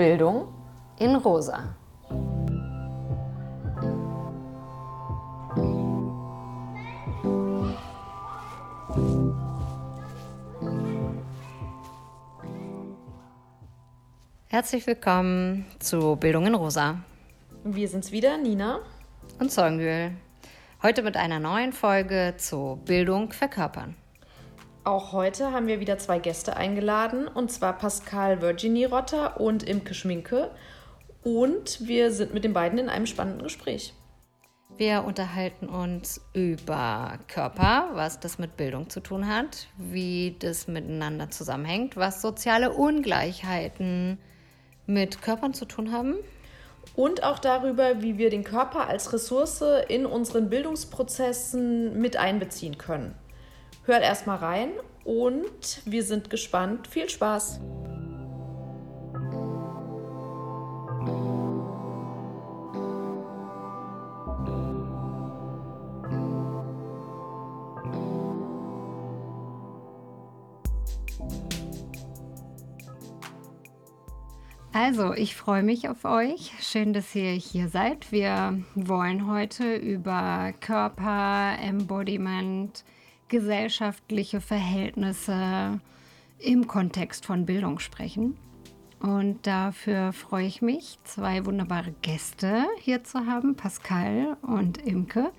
Bildung in Rosa. Herzlich willkommen zu Bildung in Rosa. Wir sind's wieder, Nina und Zeugenwühl. Heute mit einer neuen Folge zu Bildung verkörpern. Auch heute haben wir wieder zwei Gäste eingeladen, und zwar Pascal Virginie Rotter und Imke Schminke. Und wir sind mit den beiden in einem spannenden Gespräch. Wir unterhalten uns über Körper, was das mit Bildung zu tun hat, wie das miteinander zusammenhängt, was soziale Ungleichheiten mit Körpern zu tun haben. Und auch darüber, wie wir den Körper als Ressource in unseren Bildungsprozessen mit einbeziehen können. Hört erstmal rein und wir sind gespannt. Viel Spaß! Also, ich freue mich auf euch. Schön, dass ihr hier seid. Wir wollen heute über Körper, Embodiment, gesellschaftliche Verhältnisse im Kontext von Bildung sprechen. Und dafür freue ich mich, zwei wunderbare Gäste hier zu haben, Pascal und Imke.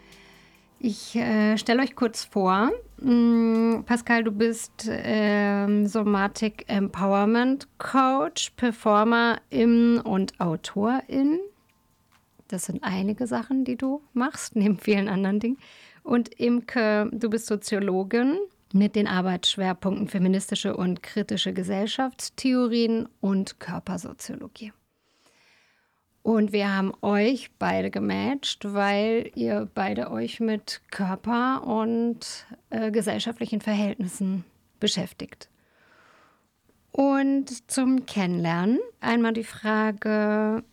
Ich äh, stelle euch kurz vor. Mm, Pascal, du bist ähm, Somatic Empowerment Coach, Performerin und Autorin. Das sind einige Sachen, die du machst, neben vielen anderen Dingen. Und Imke, du bist Soziologin mit den Arbeitsschwerpunkten feministische und kritische Gesellschaftstheorien und Körpersoziologie. Und wir haben euch beide gematcht, weil ihr beide euch mit Körper und äh, gesellschaftlichen Verhältnissen beschäftigt. Und zum Kennenlernen einmal die Frage,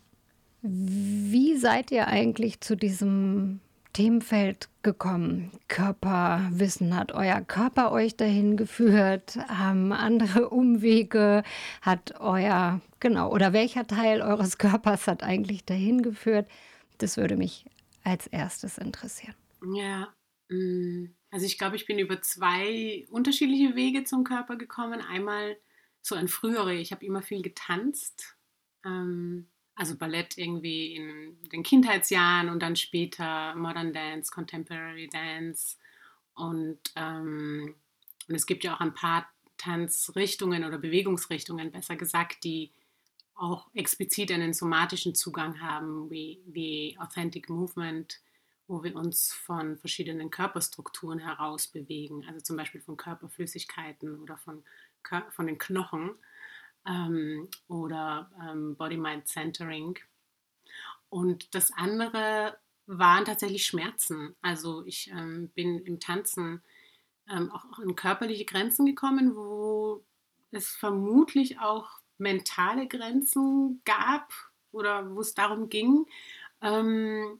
wie seid ihr eigentlich zu diesem Themenfeld gekommen? Körperwissen, hat euer Körper euch dahin geführt? Haben andere Umwege? Hat euer, genau, oder welcher Teil eures Körpers hat eigentlich dahin geführt? Das würde mich als erstes interessieren. Ja, mm, also ich glaube, ich bin über zwei unterschiedliche Wege zum Körper gekommen. Einmal so ein frühere, ich habe immer viel getanzt. Ähm, also Ballett irgendwie in den Kindheitsjahren und dann später Modern Dance, Contemporary Dance. Und, ähm, und es gibt ja auch ein paar Tanzrichtungen oder Bewegungsrichtungen, besser gesagt, die auch explizit einen somatischen Zugang haben, wie, wie Authentic Movement, wo wir uns von verschiedenen Körperstrukturen heraus bewegen, also zum Beispiel von Körperflüssigkeiten oder von, von den Knochen ähm, oder ähm, Body-Mind-Centering. Und das andere waren tatsächlich Schmerzen. Also ich ähm, bin im Tanzen ähm, auch an körperliche Grenzen gekommen, wo es vermutlich auch mentale Grenzen gab oder wo es darum ging. Ähm,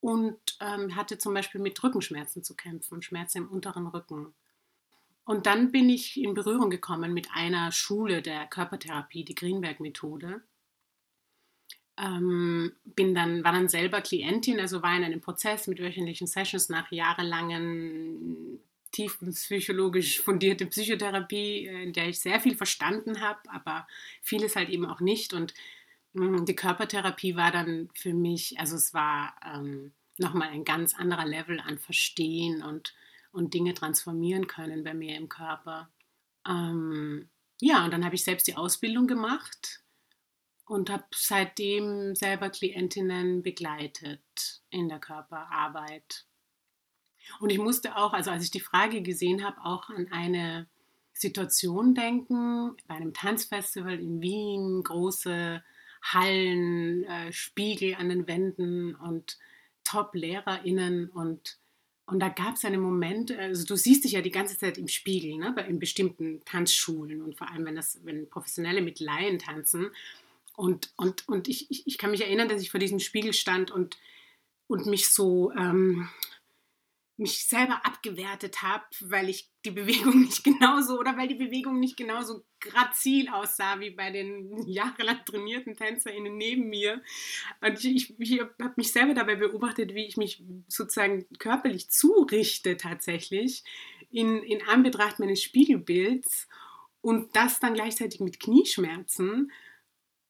und ähm, hatte zum Beispiel mit Rückenschmerzen zu kämpfen, Schmerzen im unteren Rücken. Und dann bin ich in Berührung gekommen mit einer Schule der Körpertherapie, die Greenberg-Methode. Ähm, bin dann, war dann selber Klientin, also war in einem Prozess mit wöchentlichen Sessions nach jahrelangen tiefenpsychologisch fundierte Psychotherapie, äh, in der ich sehr viel verstanden habe, aber vieles halt eben auch nicht. Und mh, hm, die Körpertherapie war dann für mich, also es war ähm, nochmal ein ganz anderer Level an Verstehen und und Dinge transformieren können bei mir im Körper. Ähm, ja, und dann habe ich selbst die Ausbildung gemacht und habe seitdem selber Klientinnen begleitet in der Körperarbeit. Und ich musste auch, also als ich die Frage gesehen habe, auch an eine Situation denken, bei einem Tanzfestival in Wien, große Hallen, äh, Spiegel an den Wänden und Top-LehrerInnen und und da gab es einen Moment, also du siehst dich ja die ganze Zeit im Spiegel, ne, in bestimmten Tanzschulen und vor allem, wenn das, wenn Professionelle mit Laien tanzen. Und, und, und ich, ich, ich kann mich erinnern, dass ich vor diesem Spiegel stand und, und mich so, ähm, mich selber abgewertet habe, weil ich die Bewegung nicht genauso oder weil die Bewegung nicht genauso grazil aussah wie bei den jahrelang trainierten TänzerInnen neben mir. Und ich, ich habe mich selber dabei beobachtet, wie ich mich sozusagen körperlich zurichte tatsächlich in, in Anbetracht meines Spiegelbilds und das dann gleichzeitig mit Knieschmerzen.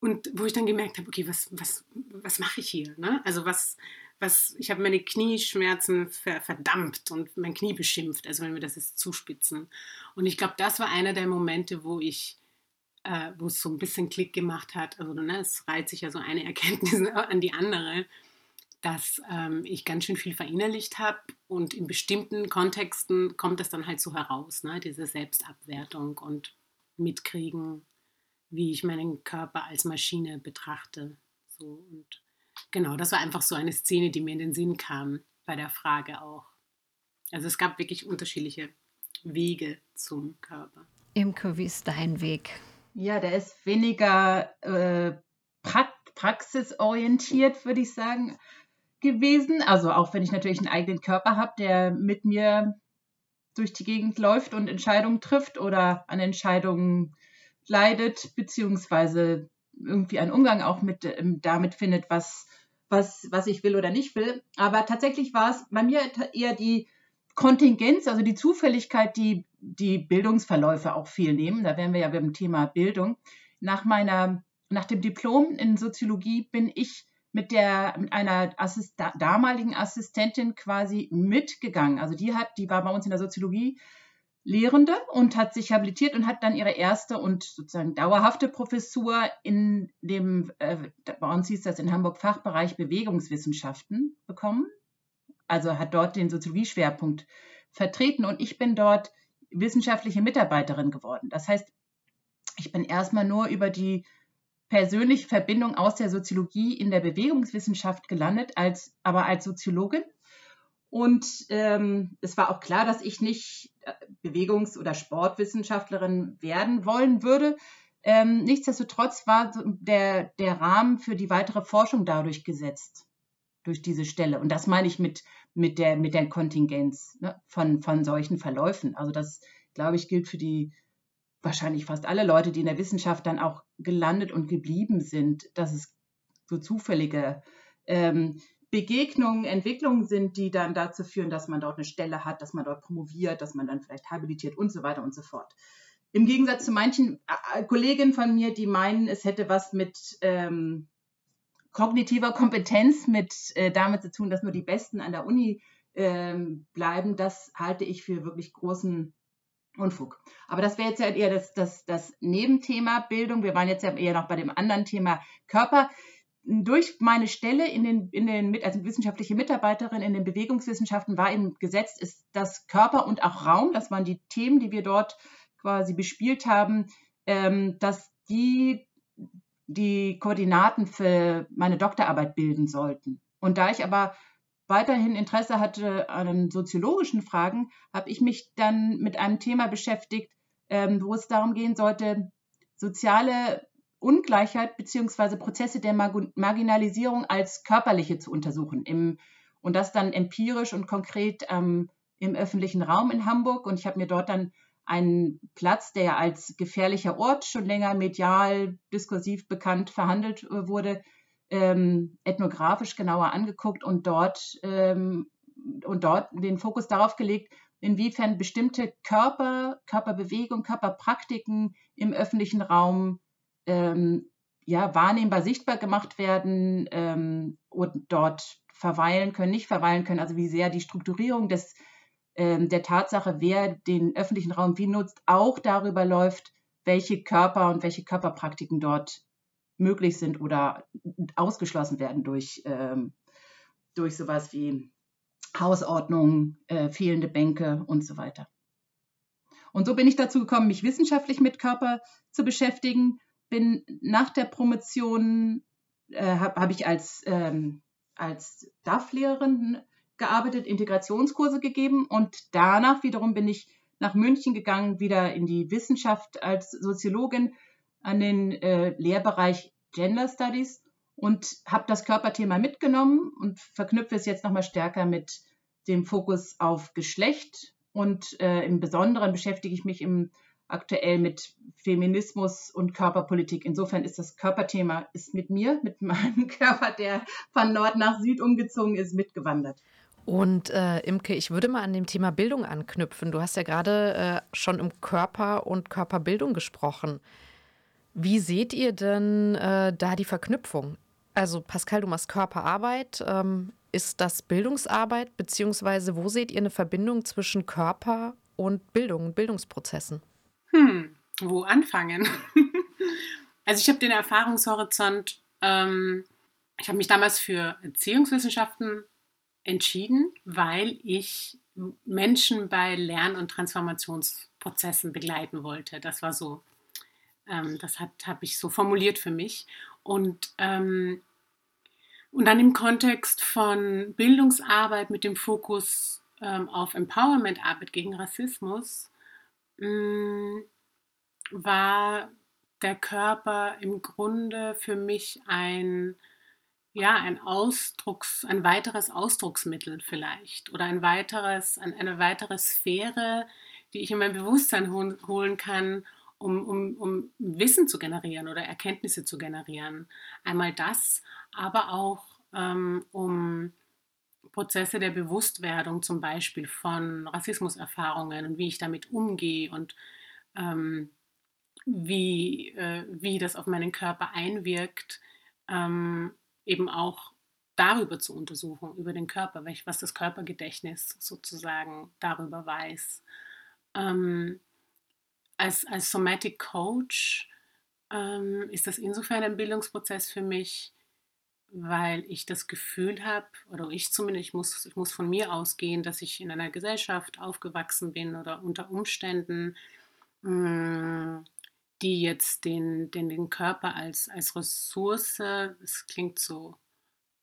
Und wo ich dann gemerkt habe, okay, was, was, was mache ich hier? Ne? Also was, was, ich habe meine Knieschmerzen ver, verdammt und mein Knie beschimpft, also wenn wir das jetzt zuspitzen. Und ich glaube, das war einer der Momente, wo ich, äh, wo es so ein bisschen Klick gemacht hat. Also ne, es reiht sich ja so eine Erkenntnis an die andere, dass ähm, ich ganz schön viel verinnerlicht habe und in bestimmten Kontexten kommt das dann halt so heraus, ne? diese Selbstabwertung und mitkriegen, wie ich meinen Körper als Maschine betrachte. So und Genau, das war einfach so eine Szene, die mir in den Sinn kam bei der Frage auch. Also es gab wirklich unterschiedliche Wege zum Körper. Imke, wie ist dein Weg? Ja, der ist weniger äh, praxisorientiert, würde ich sagen, gewesen. Also auch wenn ich natürlich einen eigenen Körper habe, der mit mir durch die Gegend läuft und Entscheidungen trifft oder an Entscheidungen leidet, beziehungsweise irgendwie einen Umgang auch mit ähm, damit findet, was, was, was ich will oder nicht will. Aber tatsächlich war es bei mir eher die Kontingenz, also die Zufälligkeit, die die Bildungsverläufe auch viel nehmen. Da wären wir ja beim Thema Bildung. Nach meiner, nach dem Diplom in Soziologie bin ich mit der, mit einer Assist damaligen Assistentin quasi mitgegangen. Also die hat, die war bei uns in der Soziologie Lehrende und hat sich habilitiert und hat dann ihre erste und sozusagen dauerhafte Professur in dem, äh, bei uns hieß das in Hamburg Fachbereich Bewegungswissenschaften bekommen. Also hat dort den Soziologie-Schwerpunkt vertreten und ich bin dort wissenschaftliche Mitarbeiterin geworden. Das heißt, ich bin erstmal nur über die persönliche Verbindung aus der Soziologie in der Bewegungswissenschaft gelandet, als, aber als Soziologin und ähm, es war auch klar, dass ich nicht äh, Bewegungs- oder Sportwissenschaftlerin werden wollen würde. Ähm, nichtsdestotrotz war der, der Rahmen für die weitere Forschung dadurch gesetzt, durch diese Stelle. Und das meine ich mit, mit, der, mit der Kontingenz ne, von, von solchen Verläufen. Also das, glaube ich, gilt für die wahrscheinlich fast alle Leute, die in der Wissenschaft dann auch gelandet und geblieben sind, dass es so zufällige ähm, Begegnungen, Entwicklungen sind, die dann dazu führen, dass man dort eine Stelle hat, dass man dort promoviert, dass man dann vielleicht habilitiert und so weiter und so fort. Im Gegensatz zu manchen äh, äh, Kolleginnen von mir, die meinen, es hätte was mit ähm, kognitiver Kompetenz, mit äh, damit zu tun, dass nur die Besten an der Uni ähm, bleiben, das halte ich für wirklich großen Unfug. Aber das wäre jetzt ja eher das, das, das Nebenthema Bildung. Wir waren jetzt ja eher noch bei dem anderen Thema Körper durch meine Stelle in den, in den, als wissenschaftliche Mitarbeiterin in den Bewegungswissenschaften war eben gesetzt, ist das Körper und auch Raum, das waren die Themen, die wir dort quasi bespielt haben, ähm, dass die die Koordinaten für meine Doktorarbeit bilden sollten. Und da ich aber weiterhin Interesse hatte an soziologischen Fragen, habe ich mich dann mit einem Thema beschäftigt, ähm, wo es darum gehen sollte, soziale Ungleichheit bzw. Prozesse der Marginalisierung als körperliche zu untersuchen. Im, und das dann empirisch und konkret ähm, im öffentlichen Raum in Hamburg. Und ich habe mir dort dann einen Platz, der als gefährlicher Ort schon länger medial, diskursiv bekannt verhandelt äh, wurde, ähm, ethnografisch genauer angeguckt und dort, ähm, und dort den Fokus darauf gelegt, inwiefern bestimmte Körper, Körperbewegung, Körperpraktiken im öffentlichen Raum ähm, ja, wahrnehmbar sichtbar gemacht werden ähm, und dort verweilen können, nicht verweilen können, also wie sehr die Strukturierung des, ähm, der Tatsache, wer den öffentlichen Raum wie nutzt, auch darüber läuft, welche Körper und welche Körperpraktiken dort möglich sind oder ausgeschlossen werden durch, ähm, durch sowas wie Hausordnung, äh, fehlende Bänke und so weiter. Und so bin ich dazu gekommen, mich wissenschaftlich mit Körper zu beschäftigen bin nach der Promotion, äh, habe hab ich als, ähm, als DAF-Lehrerin gearbeitet, Integrationskurse gegeben und danach wiederum bin ich nach München gegangen, wieder in die Wissenschaft als Soziologin an den äh, Lehrbereich Gender Studies und habe das Körperthema mitgenommen und verknüpfe es jetzt nochmal stärker mit den Fokus auf Geschlecht und äh, im Besonderen beschäftige ich mich im, aktuell mit Feminismus und Körperpolitik. Insofern ist das Körperthema ist mit mir, mit meinem Körper, der von Nord nach Süd umgezogen ist, mitgewandert. Und äh, Imke, ich würde mal an dem Thema Bildung anknüpfen. Du hast ja gerade äh, schon im Körper und Körperbildung gesprochen. Wie seht ihr denn äh, da die Verknüpfung? Also Pascal, du machst Körperarbeit. Ähm, ist das Bildungsarbeit, beziehungsweise wo seht ihr eine Verbindung zwischen Körper und Bildung und Bildungsprozessen? Hm, wo anfangen? also ich habe den Erfahrungshorizont, ähm, ich habe mich damals für Erziehungswissenschaften entschieden, weil ich Menschen bei Lern- und Transformationsprozessen begleiten wollte. Das war so, ähm, das habe ich so formuliert für mich. Und, ähm, und dann im Kontext von Bildungsarbeit mit dem Fokus ähm, auf Empowerment-Arbeit gegen Rassismus mh, mm, war der Körper im Grunde für mich ein ja, ein Ausdrucks, ein weiteres Ausdrucksmittel vielleicht oder ein weiteres, eine weitere Sphäre, die ich in mein Bewusstsein holen kann, um, um, um Wissen zu generieren oder Erkenntnisse zu generieren. Einmal das, aber auch ähm, um Prozesse der Bewusstwerdung zum Beispiel von Rassismuserfahrungen und wie ich damit umgehe und ähm, wie, äh, wie das auf meinen Körper einwirkt, ähm, eben auch darüber zu untersuchen, über den Körper, was das Körpergedächtnis sozusagen darüber weiß. Ähm, als, als Somatic Coach ähm, ist das insofern ein Bildungsprozess für mich, weil ich das Gefühl habe, oder ich zumindest, ich muss, ich muss von mir ausgehen, dass ich in einer Gesellschaft aufgewachsen bin oder unter Umständen mh, mm, die jetzt den, den, den Körper als, als Ressource, es klingt so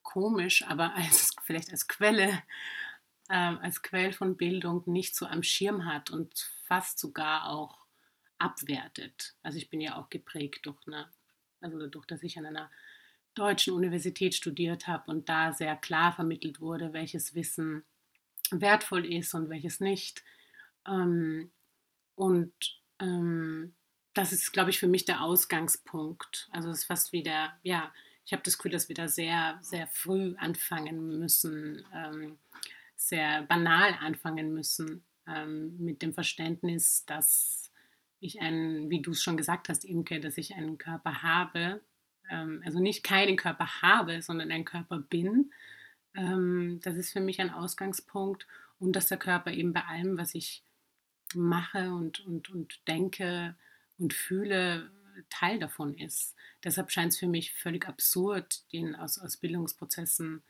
komisch, aber als, vielleicht als Quelle, äh, als Quell von Bildung nicht so am Schirm hat und fast sogar auch abwertet. Also ich bin ja auch geprägt durch eine, also dadurch, dass ich an einer deutschen Universität studiert habe und da sehr klar vermittelt wurde, welches Wissen wertvoll ist und welches nicht. Ähm, und ähm, das ist, glaube ich, für mich der Ausgangspunkt. Also es ist fast wieder, ja, ich habe das Gefühl, dass wir da sehr, sehr früh anfangen müssen, ähm, sehr banal anfangen müssen mit dem Verständnis, dass ich einen, wie du es schon gesagt hast, Imke, dass ich einen Körper habe, ähm, also nicht keinen Körper habe, sondern ein Körper bin. Ähm, das ist für mich ein Ausgangspunkt und dass der Körper eben bei allem, was ich mache und, und, und denke, und fühle, Teil davon ist. Deshalb scheint es für mich völlig absurd, den aus, aus Bildungsprozessen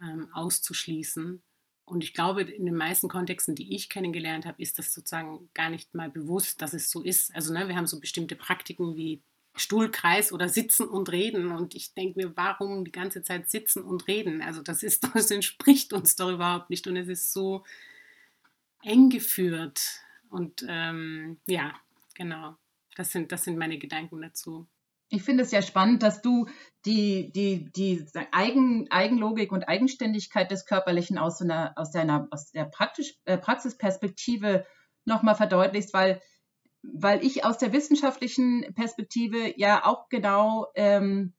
ähm, auszuschließen. Und ich glaube, in den meisten Kontexten, die ich kennengelernt habe, ist das sozusagen gar nicht mal bewusst, dass es so ist. Also ne, wir haben so bestimmte Praktiken wie Stuhlkreis oder Sitzen und Reden. Und ich denke mir, warum die ganze Zeit sitzen und reden? Also das ist, das entspricht uns doch überhaupt nicht. Und es ist so eng geführt. Und ähm, ja, genau. Das sind, das sind meine Gedanken dazu. Ich finde es ja spannend, dass du die, die, die Eigen, Eigenlogik und Eigenständigkeit des Körperlichen aus, einer, aus, deiner, aus der Praktisch, äh, Praxisperspektive nochmal verdeutlichst, weil, weil ich aus der wissenschaftlichen Perspektive ja auch genau, ähm,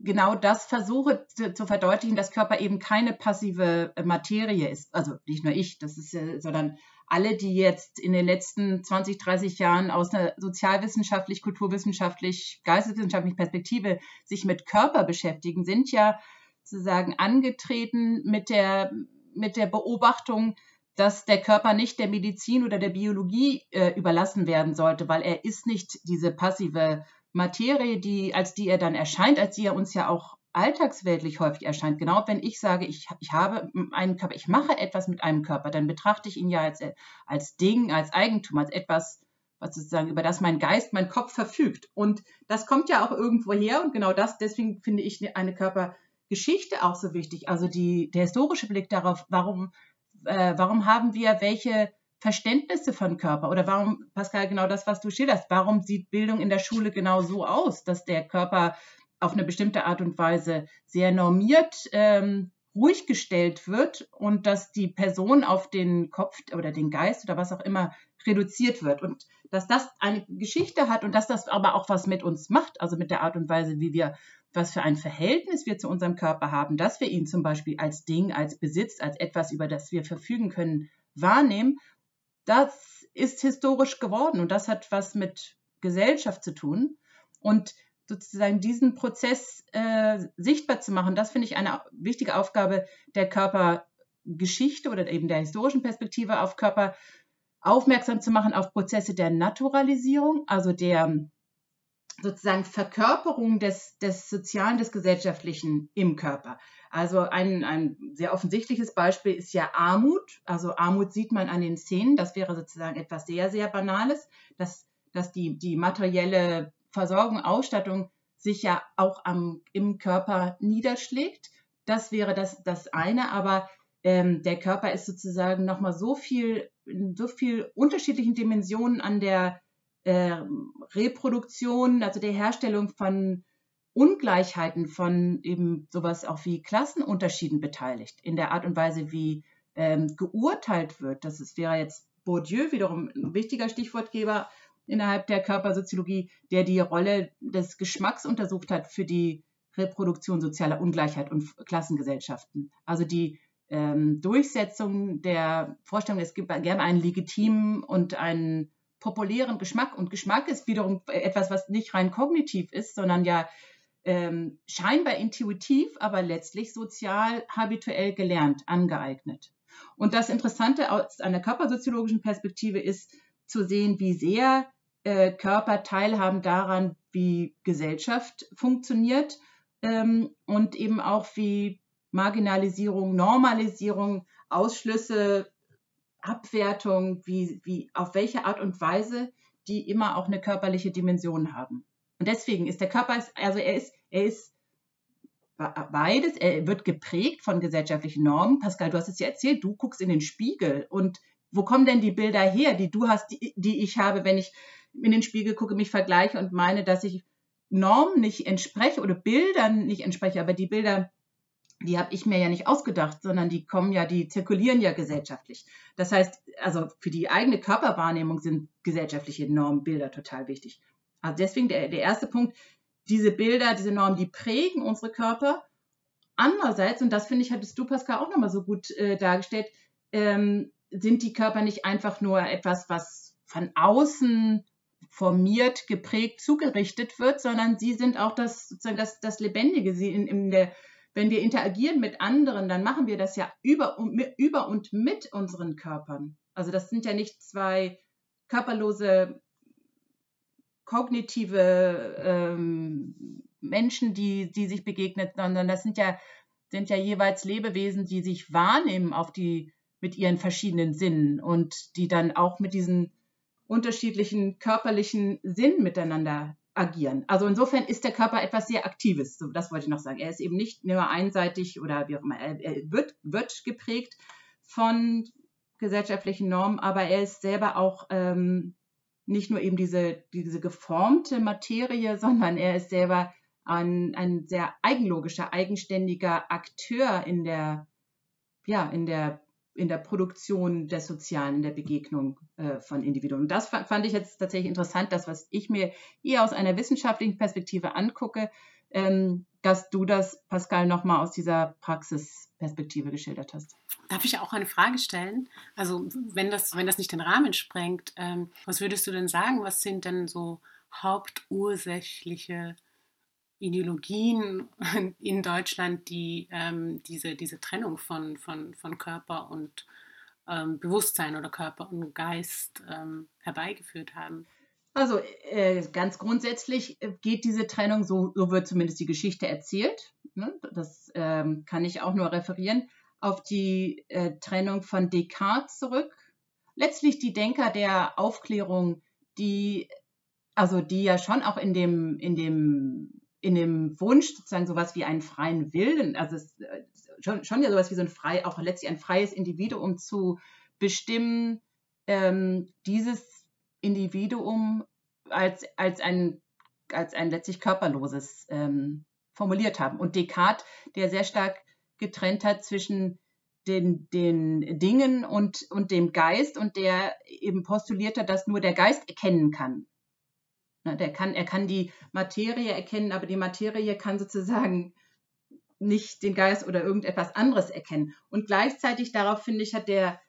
genau das versuche zu, zu, verdeutlichen, dass Körper eben keine passive Materie ist. Also nicht nur ich, das ist, äh, sondern alle, die jetzt in den letzten 20, 30 Jahren aus einer sozialwissenschaftlich, kulturwissenschaftlich, geisteswissenschaftlichen Perspektive sich mit Körper beschäftigen, sind ja sozusagen angetreten mit der, mit der Beobachtung, dass der Körper nicht der Medizin oder der Biologie äh, überlassen werden sollte, weil er ist nicht diese passive Materie, die, als die er dann erscheint, als die er uns ja auch alltagsweltlich häufig erscheint. Genau wenn ich sage, ich, ich habe einen Körper, ich mache etwas mit einem Körper, dann betrachte ich ihn ja als, als Ding, als Eigentum, als etwas, was sozusagen über das mein Geist, mein Kopf verfügt. Und das kommt ja auch irgendwo her und genau das, deswegen finde ich eine Körpergeschichte auch so wichtig. Also die, der historische Blick darauf, warum, äh, warum haben wir welche Verständnisse von Körper? Oder warum, Pascal, genau das, was du schilderst, warum sieht Bildung in der Schule genau so aus, dass der Körper auf eine bestimmte Art und Weise sehr normiert ähm, ruhig gestellt wird und dass die Person auf den Kopf oder den Geist oder was auch immer reduziert wird? Und dass das eine Geschichte hat und dass das aber auch was mit uns macht, also mit der Art und Weise, wie wir, was für ein Verhältnis wir zu unserem Körper haben, dass wir ihn zum Beispiel als Ding, als Besitz, als etwas, über das wir verfügen können, wahrnehmen, das ist historisch geworden und das hat was mit Gesellschaft zu tun. Und sozusagen diesen Prozess äh, sichtbar zu machen, das finde ich eine wichtige Aufgabe der Körpergeschichte oder eben der historischen Perspektive auf Körper aufmerksam zu machen auf Prozesse der Naturalisierung, also der sozusagen Verkörperung des, des Sozialen, des Gesellschaftlichen im Körper. Also ein, ein sehr offensichtliches Beispiel ist ja Armut. Also Armut sieht man an den Szenen. Das wäre sozusagen etwas sehr, sehr Banales, dass, dass die, die materielle Versorgung, Ausstattung sich ja auch am, im Körper niederschlägt. Das wäre das, das eine, aber ähm, der Körper ist sozusagen nochmal so viel, in so viel unterschiedlichen Dimensionen an der äh, Reproduktion, also der Herstellung von Ungleichheiten, von eben sowas auch wie Klassenunterschieden beteiligt, in der Art und Weise, wie ähm, geurteilt wird. Das ist, wäre jetzt Bourdieu wiederum ein wichtiger Stichwortgeber innerhalb der Körpersoziologie, der die Rolle des Geschmacks untersucht hat für die Reproduktion sozialer Ungleichheit und Klassengesellschaften. Also die ähm, Durchsetzung der Vorstellung, es gibt gerne einen legitimen und einen populären Geschmack. Und Geschmack ist wiederum etwas, was nicht rein kognitiv ist, sondern ja ähm, scheinbar intuitiv, aber letztlich sozial habituell gelernt, angeeignet. Und das Interessante aus einer körpersoziologischen Perspektive ist zu sehen, wie sehr äh, Körper teilhaben daran, wie Gesellschaft funktioniert ähm, und eben auch wie Marginalisierung, Normalisierung, Ausschlüsse, Abwertung, wie, wie, auf welche Art und Weise die immer auch eine körperliche Dimension haben. Und deswegen ist der Körper, also er ist, er ist beides, er wird geprägt von gesellschaftlichen Normen. Pascal, du hast es ja erzählt, du guckst in den Spiegel und wo kommen denn die Bilder her, die du hast, die, die ich habe, wenn ich in den Spiegel gucke, mich vergleiche und meine, dass ich Normen nicht entspreche oder Bildern nicht entspreche, aber die Bilder, die habe ich mir ja nicht ausgedacht, sondern die kommen ja, die zirkulieren ja gesellschaftlich. Das heißt, also für die eigene Körperwahrnehmung sind gesellschaftliche Normen, Bilder total wichtig. Also deswegen der, der erste Punkt, diese Bilder, diese Normen, die prägen unsere Körper. Andererseits, und das finde ich, hattest du, Pascal, auch nochmal so gut äh, dargestellt, ähm, sind die Körper nicht einfach nur etwas, was von außen formiert, geprägt, zugerichtet wird, sondern sie sind auch das, sozusagen das, das Lebendige. Sie in, in der, wenn wir interagieren mit anderen, dann machen wir das ja über und, mit, über und mit unseren Körpern. Also das sind ja nicht zwei körperlose, kognitive ähm, Menschen, die, die sich begegnen, sondern das sind ja, sind ja jeweils Lebewesen, die sich wahrnehmen auf die, mit ihren verschiedenen Sinnen und die dann auch mit diesen unterschiedlichen körperlichen Sinn miteinander agieren. Also insofern ist der Körper etwas sehr Aktives, so das wollte ich noch sagen. Er ist eben nicht nur einseitig oder wie auch immer, er, er wird, wird geprägt von gesellschaftlichen Normen, aber er ist selber auch ähm, nicht nur eben diese, diese geformte Materie, sondern er ist selber ein, ein sehr eigenlogischer, eigenständiger Akteur in der, ja, in der in der Produktion des Sozialen, in der Begegnung äh, von Individuen. Und das fand ich jetzt tatsächlich interessant, das, was ich mir eher aus einer wissenschaftlichen Perspektive angucke, ähm, dass du das, Pascal, nochmal aus dieser Praxisperspektive geschildert hast. Darf ich auch eine Frage stellen? Also, wenn das, wenn das nicht den Rahmen sprengt, ähm, was würdest du denn sagen? Was sind denn so hauptursächliche Ideologien in Deutschland, die ähm, diese, diese Trennung von, von, von Körper und ähm, Bewusstsein oder Körper und Geist ähm, herbeigeführt haben. Also äh, ganz grundsätzlich äh, geht diese Trennung, so, wird zumindest die Geschichte erzählt, ne? das ähm, kann ich auch nur referieren, auf die äh, Trennung von Descartes zurück. Letztlich die Denker der Aufklärung, die also die ja schon auch in dem, in dem in dem Wunsch, sozusagen sowas wie einen freien Willen, also es, äh, schon, schon ja sowas wie so ein frei, auch letztlich ein freies Individuum zu bestimmen, ähm, dieses Individuum als, als, ein, als ein letztlich körperloses ähm, formuliert haben. Und Descartes, der sehr stark getrennt hat zwischen den, den Dingen und, und dem Geist und der eben postuliert hat, dass nur der Geist erkennen kann. Der kann, er kann die Materie erkennen, aber die Materie kann sozusagen nicht den Geist oder irgendetwas anderes erkennen. Und gleichzeitig darauf, finde ich, hat der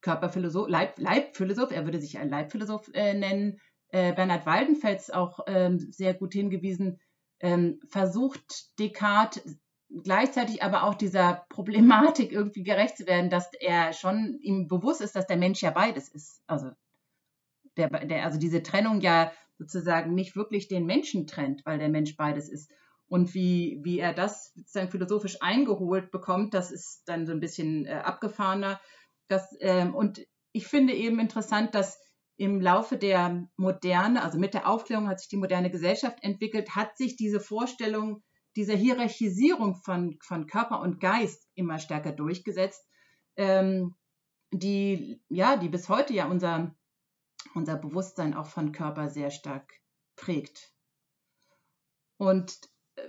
Körperphilosoph, Leib, Leibphilosoph, er würde sich ein Leibphilosoph äh, nennen, äh, Bernhard Waldenfels auch ähm, sehr gut hingewiesen, ähm, versucht Descartes gleichzeitig aber auch dieser Problematik irgendwie gerecht zu werden, dass er schon ihm bewusst ist, dass der Mensch ja beides ist. Also, der, der, also diese Trennung ja sozusagen nicht wirklich den Menschen trennt, weil der Mensch beides ist. Und wie, wie er das sozusagen philosophisch eingeholt bekommt, das ist dann so ein bisschen äh, abgefahrener. Das, ähm, und ich finde eben interessant, dass im Laufe der Moderne, also mit der Aufklärung hat sich die moderne Gesellschaft entwickelt, hat sich diese Vorstellung dieser Hierarchisierung von, von Körper und Geist immer stärker durchgesetzt, ähm, die, ja, die bis heute ja unser, unser Bewusstsein auch von Körper sehr stark prägt. Und, äh,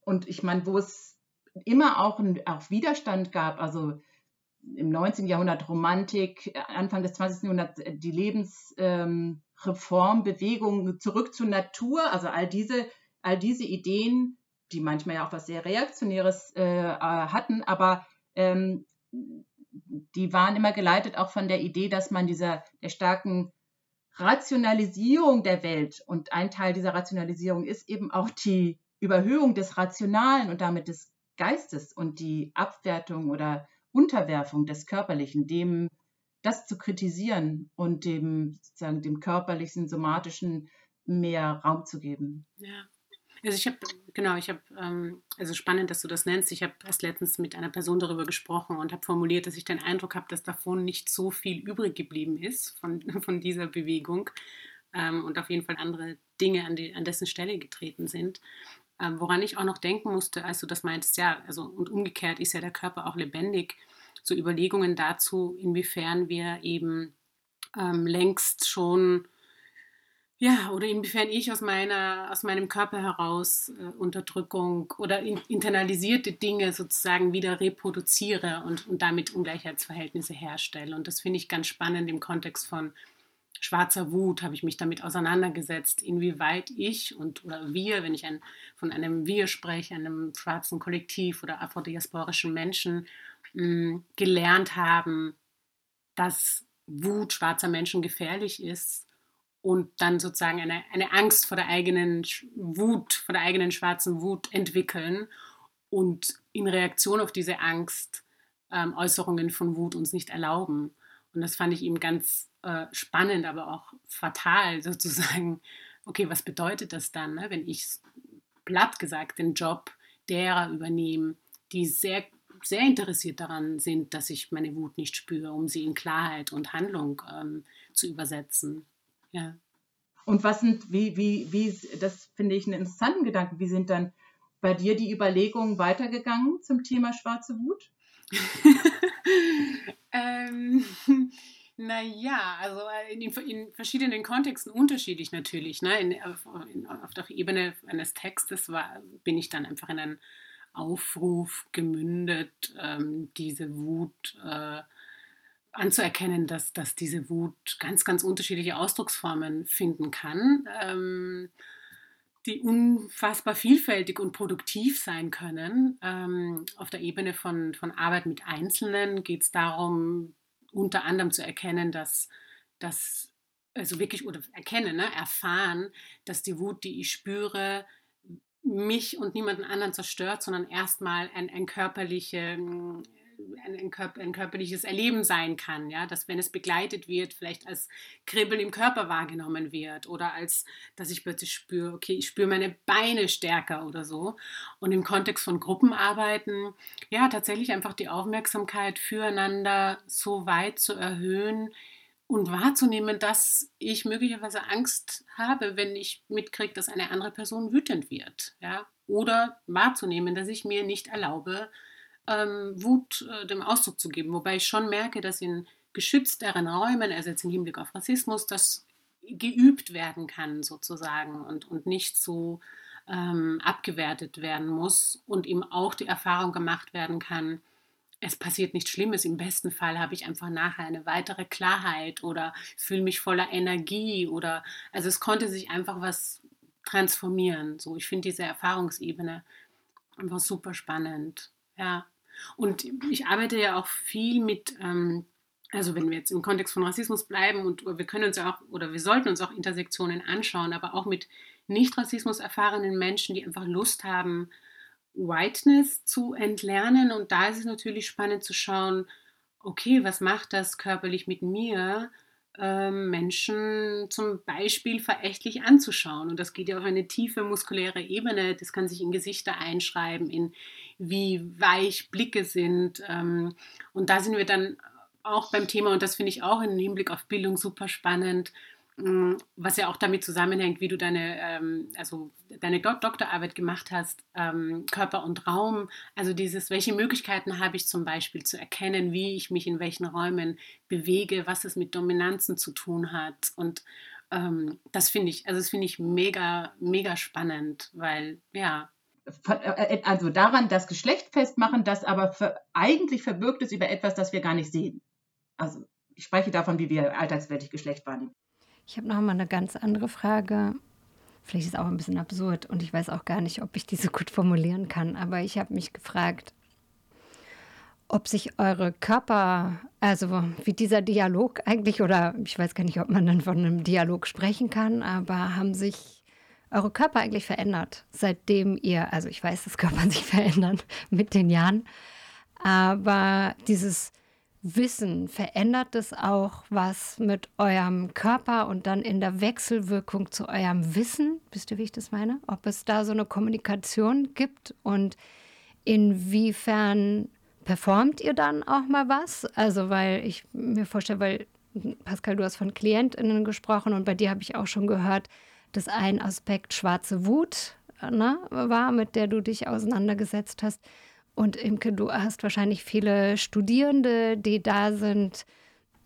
und ich meine, wo es immer auch, ein, auch Widerstand gab, also im 19. Jahrhundert Romantik, Anfang des 20. Jahrhunderts äh, die Lebensreformbewegung ähm, zurück zur Natur, also all diese, all diese Ideen die manchmal ja auch was sehr Reaktionäres äh, äh, hatten, aber ähm, die waren immer geleitet auch von der Idee, dass man dieser der starken Rationalisierung der Welt und ein Teil dieser Rationalisierung ist eben auch die Überhöhung des Rationalen und damit des Geistes und die Abwertung oder Unterwerfung des Körperlichen, dem das zu kritisieren und dem sozusagen dem körperlichen, somatischen mehr Raum zu geben. Ja. Also ich habe, genau, ich habe, ähm, also spannend, dass du das nennst. Ich habe erst letztens mit einer Person darüber gesprochen und habe formuliert, dass ich den Eindruck habe, dass davon nicht so viel übrig geblieben ist von, von dieser Bewegung ähm, und auf jeden Fall andere Dinge an, die, an dessen Stelle getreten sind. Ähm, woran ich auch noch denken musste, als du das meintest, ja, also und umgekehrt ist ja der Körper auch lebendig. So Überlegungen dazu, inwiefern wir eben ähm, längst schon ja, oder inwiefern ich aus, meiner, aus meinem Körper heraus äh, Unterdrückung oder in, internalisierte Dinge sozusagen wieder reproduziere und, und damit Ungleichheitsverhältnisse herstelle. Und das finde ich ganz spannend im Kontext von schwarzer Wut, habe ich mich damit auseinandergesetzt, inwieweit ich und oder wir, wenn ich ein, von einem Wir spreche, einem schwarzen Kollektiv oder afrodiasporischen Menschen, mh, mm, gelernt haben, dass Wut schwarzer Menschen gefährlich ist und dann sozusagen eine, eine Angst vor der eigenen Wut, vor der eigenen schwarzen Wut entwickeln und in Reaktion auf diese Angst ähm, Äußerungen von Wut uns nicht erlauben. Und das fand ich eben ganz äh, spannend, aber auch fatal sozusagen. Okay, was bedeutet das dann, ne, wenn ich platt gesagt den Job derer übernehme, die sehr, sehr interessiert daran sind, dass ich meine Wut nicht spüre, um sie in Klarheit und Handlung ähm, zu übersetzen. Ja. Und was sind, wie, wie, wie, das finde ich einen interessanten Gedanken, wie sind dann bei dir die Überlegungen weitergegangen zum Thema schwarze Wut? ähm, naja, also äh, in, in, verschiedenen Kontexten unterschiedlich natürlich. Ne? In, auf, in, auf, der Ebene eines Textes war, bin ich dann einfach in einen Aufruf gemündet, ähm, diese Wut äh, anzuerkennen, dass, dass diese Wut ganz, ganz unterschiedliche Ausdrucksformen finden kann, ähm, die unfassbar vielfältig und produktiv sein können. Ähm, auf der Ebene von, von Arbeit mit Einzelnen geht es darum, unter anderem zu erkennen, dass, dass also wirklich, oder erkennen, ne, erfahren, dass die Wut, die ich spüre, mich und niemanden anderen zerstört, sondern erstmal ein, ein körperliche, ein, Körper, ein, körperliches Erleben sein kann, ja, dass wenn es begleitet wird, vielleicht als Kribbeln im Körper wahrgenommen wird oder als, dass ich plötzlich spüre, okay, ich spüre meine Beine stärker oder so. Und im Kontext von Gruppenarbeiten, ja, tatsächlich einfach die Aufmerksamkeit füreinander so weit zu erhöhen, und wahrzunehmen, dass ich möglicherweise Angst habe, wenn ich mitkriege, dass eine andere Person wütend wird. Ja? Oder wahrzunehmen, dass ich mir nicht erlaube, ähm, Wut äh, dem Ausdruck zu geben. Wobei ich schon merke, dass in geschützteren Räumen, also jetzt im Hinblick auf Rassismus, das geübt werden kann sozusagen und, und nicht so ähm, abgewertet werden muss und ihm auch die Erfahrung gemacht werden kann, es passiert nichts Schlimmes. Im besten Fall habe ich einfach nachher eine weitere Klarheit oder fühle mich voller Energie oder also es konnte sich einfach was transformieren. So, ich finde diese Erfahrungsebene einfach super spannend. Ja. Und ich arbeite ja auch viel mit, ähm, also wenn wir jetzt im Kontext von Rassismus bleiben und wir können uns ja auch oder wir sollten uns auch Intersektionen anschauen, aber auch mit nicht Rassismus erfahrenen Menschen, die einfach Lust haben, Whiteness zu entlernen. Und da ist es natürlich spannend zu schauen, okay, was macht das körperlich mit mir, ähm, Menschen zum Beispiel verächtlich anzuschauen. Und das geht ja auf eine tiefe muskuläre Ebene. Das kann sich in Gesichter einschreiben, in wie weich Blicke sind. Ähm, und da sind wir dann auch beim Thema, und das finde ich auch im Hinblick auf Bildung super spannend, Mm, was ja auch damit zusammenhängt, wie du deine, ähm, also deine Doktorarbeit gemacht hast, ähm, Körper und Raum. Also dieses, welche Möglichkeiten habe ich zum Beispiel zu erkennen, wie ich mich in welchen Räumen bewege, was es mit Dominanzen zu tun hat. Und ähm, das finde ich, also das finde ich mega, mega spannend, weil ja. Äh, äh, also daran das Geschlecht festmachen, das aber für, eigentlich verbirgt es über etwas, das wir gar nicht sehen. Also ich spreche davon, wie wir alltagsweltig Geschlecht wahrnehmen. Ich habe noch mal eine ganz andere Frage. Vielleicht ist es auch ein bisschen absurd und ich weiß auch gar nicht, ob ich diese gut formulieren kann, aber ich habe mich gefragt, ob sich eure Körper, also wie dieser Dialog eigentlich, oder ich weiß gar nicht, ob man dann von einem Dialog sprechen kann, aber haben sich eure Körper eigentlich verändert, seitdem ihr, also ich weiß, dass Körper sich verändern mit den Jahren, aber dieses Wissen, verändert es auch was mit eurem Körper und dann in der Wechselwirkung zu eurem Wissen? Wisst ihr, wie ich das meine? Ob es da so eine Kommunikation gibt und inwiefern performt ihr dann auch mal was? Also, weil ich mir vorstelle, weil Pascal, du hast von KlientInnen gesprochen und bei dir habe ich auch schon gehört, dass ein Aspekt schwarze Wut ne, war, mit der du dich auseinandergesetzt hast. Und Imke, du hast wahrscheinlich viele Studierende, die da sind.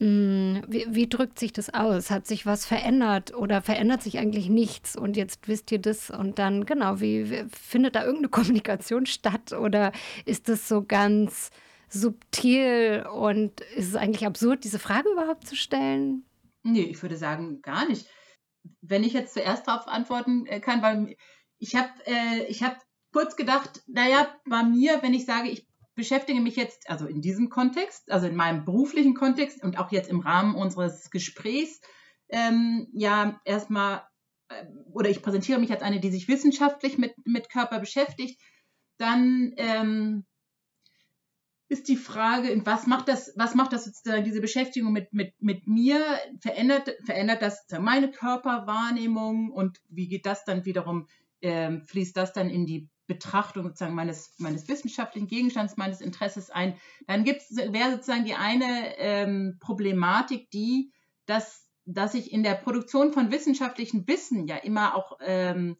Hm, wie, wie, drückt sich das aus? Hat sich was verändert oder verändert sich eigentlich nichts? Und jetzt wisst ihr das und dann, genau, wie, wie findet da irgendeine Kommunikation statt oder ist das so ganz subtil und ist es eigentlich absurd, diese Frage überhaupt zu stellen? Nee, ich würde sagen, gar nicht. Wenn ich jetzt zuerst darauf antworten äh, kann, weil ich habe äh, hab kurz gedacht, naja, bei mir, wenn ich sage, ich beschäftige mich jetzt, also in diesem Kontext, also in meinem beruflichen Kontext und auch jetzt im Rahmen unseres Gesprächs, ähm, ja, erstmal, äh, oder ich präsentiere mich als eine, die sich wissenschaftlich mit, mit Körper beschäftigt, dann ähm, ist die Frage, was macht das, was macht das sozusagen, diese Beschäftigung mit, mit, mit mir? Verändert, verändert das meine Körperwahrnehmung und wie geht das dann wiederum, ähm, fließt das dann in die Betrachtung sozusagen meines, meines wissenschaftlichen Gegenstands, meines Interesses ein. Dann gibt's, wäre sozusagen die eine ähm, Problematik, die, dass, dass ich in der Produktion von wissenschaftlichem Wissen ja immer auch, ähm,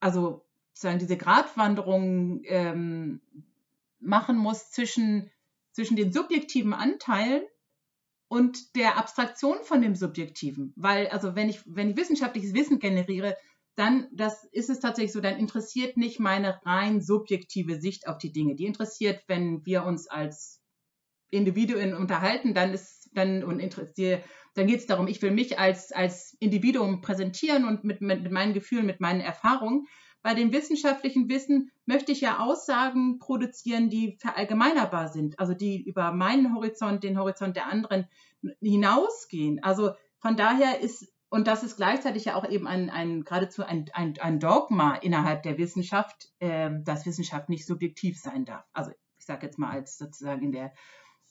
also sozusagen diese Gratwanderung ähm, machen muss zwischen, zwischen den subjektiven Anteilen und der Abstraktion von dem Subjektiven. Weil, also wenn ich, wenn ich wissenschaftliches Wissen generiere, dann das ist es tatsächlich so, dann interessiert nicht meine rein subjektive Sicht auf die Dinge. Die interessiert, wenn wir uns als Individuen unterhalten, dann ist dann und interessiert, dann geht es darum, ich will mich als, als Individuum präsentieren und mit, mit, mit meinen Gefühlen, mit meinen Erfahrungen. Bei dem wissenschaftlichen Wissen möchte ich ja Aussagen produzieren, die verallgemeinerbar sind, also die über meinen Horizont, den Horizont der anderen hinausgehen. Also von daher ist und das ist gleichzeitig ja auch eben ein, ein geradezu ein, ein, ein Dogma innerhalb der Wissenschaft, äh, dass Wissenschaft nicht subjektiv sein darf. Also ich sage jetzt mal als sozusagen in der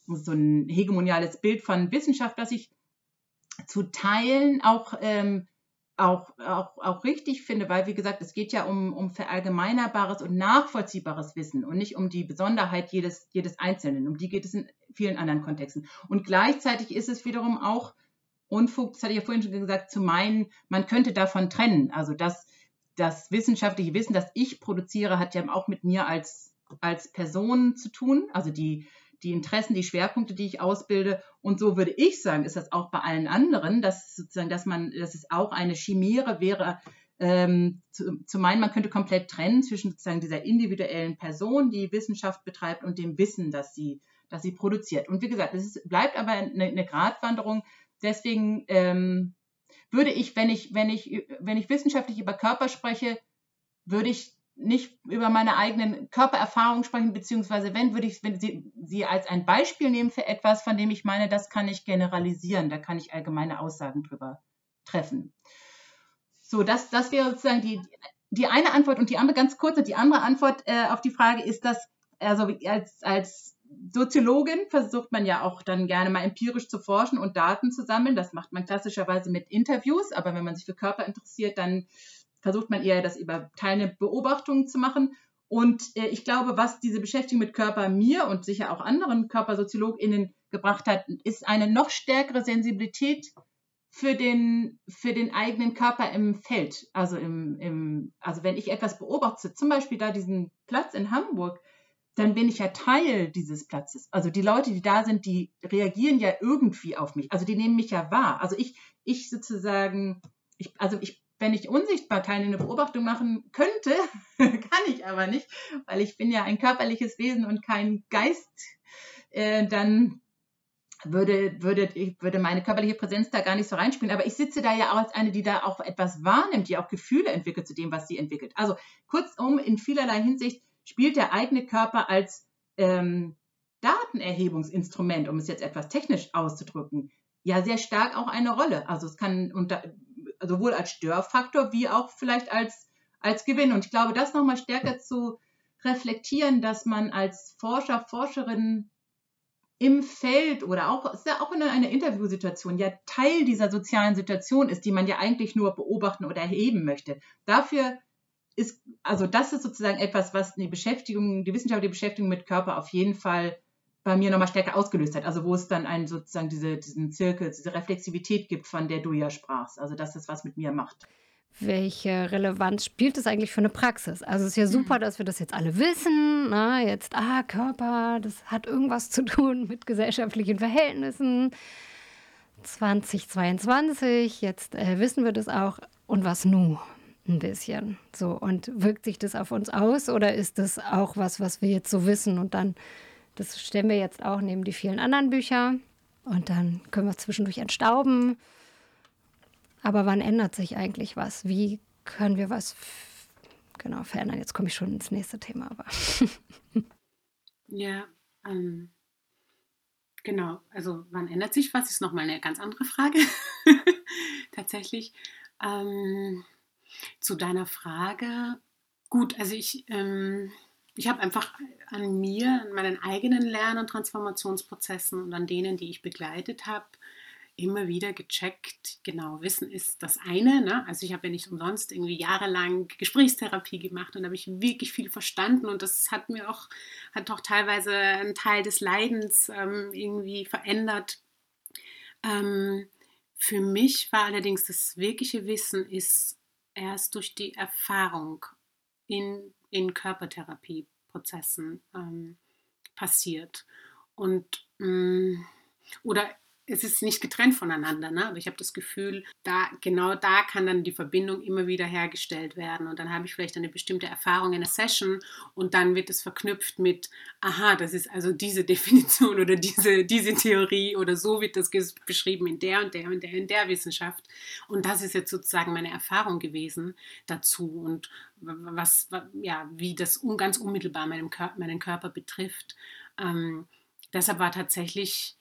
so ein hegemoniales Bild von Wissenschaft, das ich zu teilen auch, ähm, auch, auch, auch richtig finde, weil wie gesagt, es geht ja um, um verallgemeinerbares und nachvollziehbares Wissen und nicht um die Besonderheit jedes, jedes Einzelnen. Um die geht es in vielen anderen Kontexten. Und gleichzeitig ist es wiederum auch Unfug, das hatte ich ja vorhin schon gesagt, zu meinen, man könnte davon trennen. Also das, das wissenschaftliche Wissen, das ich produziere, hat ja auch mit mir als, als Person zu tun. Also die, die Interessen, die Schwerpunkte, die ich ausbilde. Und so würde ich sagen, ist das auch bei allen anderen, dass sozusagen, dass man, dass es auch eine Chimäre wäre, ähm, zu, zu meinen, man könnte komplett trennen zwischen sozusagen dieser individuellen Person, die Wissenschaft betreibt, und dem Wissen, das sie, das sie produziert. Und wie gesagt, es ist, bleibt aber eine, eine Gratwanderung. Deswegen ähm, würde ich, wenn ich, wenn ich, wenn ich wissenschaftlich über Körper spreche, würde ich nicht über meine eigenen Körpererfahrungen sprechen, beziehungsweise wenn, würde ich wenn sie, sie als ein Beispiel nehmen für etwas, von dem ich meine, das kann ich generalisieren, da kann ich allgemeine Aussagen drüber treffen. So, das, das wäre sozusagen die, die eine Antwort und die andere ganz kurze, die andere Antwort äh, auf die Frage ist, dass, also als, als Soziologin versucht man ja auch dann gerne mal empirisch zu forschen und Daten zu sammeln. Das macht man klassischerweise mit Interviews, aber wenn man sich für Körper interessiert, dann versucht man eher das über teilende Beobachtungen zu machen. Und äh, ich glaube, was diese Beschäftigung mit Körper mir und sicher auch anderen KörpersoziologInnen gebracht hat, ist eine noch stärkere Sensibilität für den, für den eigenen Körper im Feld. Also, im, im, also wenn ich etwas beobachte, zum Beispiel da diesen Platz in Hamburg, dann bin ich ja Teil dieses Platzes. Also die Leute, die da sind, die reagieren ja irgendwie auf mich. Also die nehmen mich ja wahr. Also ich, ich sozusagen, ich, also ich, wenn ich unsichtbar keine Beobachtung machen könnte, kann ich aber nicht, weil ich bin ja ein körperliches Wesen und kein Geist, äh, dann würde, würde, würde meine körperliche Präsenz da gar nicht so reinspielen. Aber ich sitze da ja auch als eine, die da auch etwas wahrnimmt, die auch Gefühle entwickelt zu dem, was sie entwickelt. Also kurzum, in vielerlei Hinsicht spielt der eigene Körper als ähm, Datenerhebungsinstrument, um es jetzt etwas technisch auszudrücken, ja sehr stark auch eine Rolle. Also es kann unter, sowohl als Störfaktor wie auch vielleicht als, als Gewinn. Und ich glaube, das nochmal stärker zu reflektieren, dass man als Forscher, Forscherin im Feld oder auch, ist ja auch in einer Interviewsituation ja Teil dieser sozialen Situation ist, die man ja eigentlich nur beobachten oder erheben möchte. Dafür ist, also das ist sozusagen etwas, was die Beschäftigung, die wissenschaftliche Beschäftigung mit Körper auf jeden Fall bei mir nochmal stärker ausgelöst hat. Also wo es dann einen sozusagen diese, diesen Zirkel, diese Reflexivität gibt, von der du ja sprachst. Also dass es was mit mir macht welche Relevanz spielt es eigentlich für eine Praxis? Also es ist ja super, mhm. dass wir das jetzt alle wissen. Na, ne? jetzt, ah, Körper, das hat irgendwas zu tun mit gesellschaftlichen Verhältnissen. 2022, jetzt äh, wissen wir das auch. Und was nun? Ein bisschen. So, und wirkt sich das auf uns aus oder ist das auch was, was wir jetzt so wissen? Und dann, das stellen wir jetzt auch neben die vielen anderen Bücher. Und dann können wir zwischendurch entstauben aber wann ändert sich eigentlich was? Wie können wir was genau verändern? Jetzt komme ich schon ins nächste Thema, aber. ja, ähm, genau. Also wann ändert sich was? Ist nochmal eine ganz andere Frage. Tatsächlich. Ähm, zu deiner Frage. Gut, also ich, ähm, ich habe einfach an mir, an meinen eigenen Lern- und Transformationsprozessen und an denen, die ich begleitet habe, immer wieder gecheckt, genau, Wissen ist das eine. Ne? Also ich habe ja nicht umsonst irgendwie jahrelang Gesprächstherapie gemacht und habe ich wirklich viel verstanden und das hat mir auch, hat auch teilweise einen Teil des Leidens ähm, irgendwie verändert. Ähm, für mich war allerdings das wirkliche Wissen ist erst durch die Erfahrung in, in Körpertherapieprozessen ähm, passiert. Und mh, mm, oder es ist nicht getrennt voneinander, ne? aber ich habe das Gefühl, da genau da kann dann die Verbindung immer wieder hergestellt werden und dann habe ich vielleicht eine bestimmte Erfahrung in einer Session und dann wird es verknüpft mit, aha, das ist also diese Definition oder diese, diese Theorie oder so wird das beschrieben in der und der und der in der Wissenschaft und das ist jetzt sozusagen meine Erfahrung gewesen dazu und was, ja, wie das ganz unmittelbar meinen Körper, betrifft. Ähm, deshalb war tatsächlich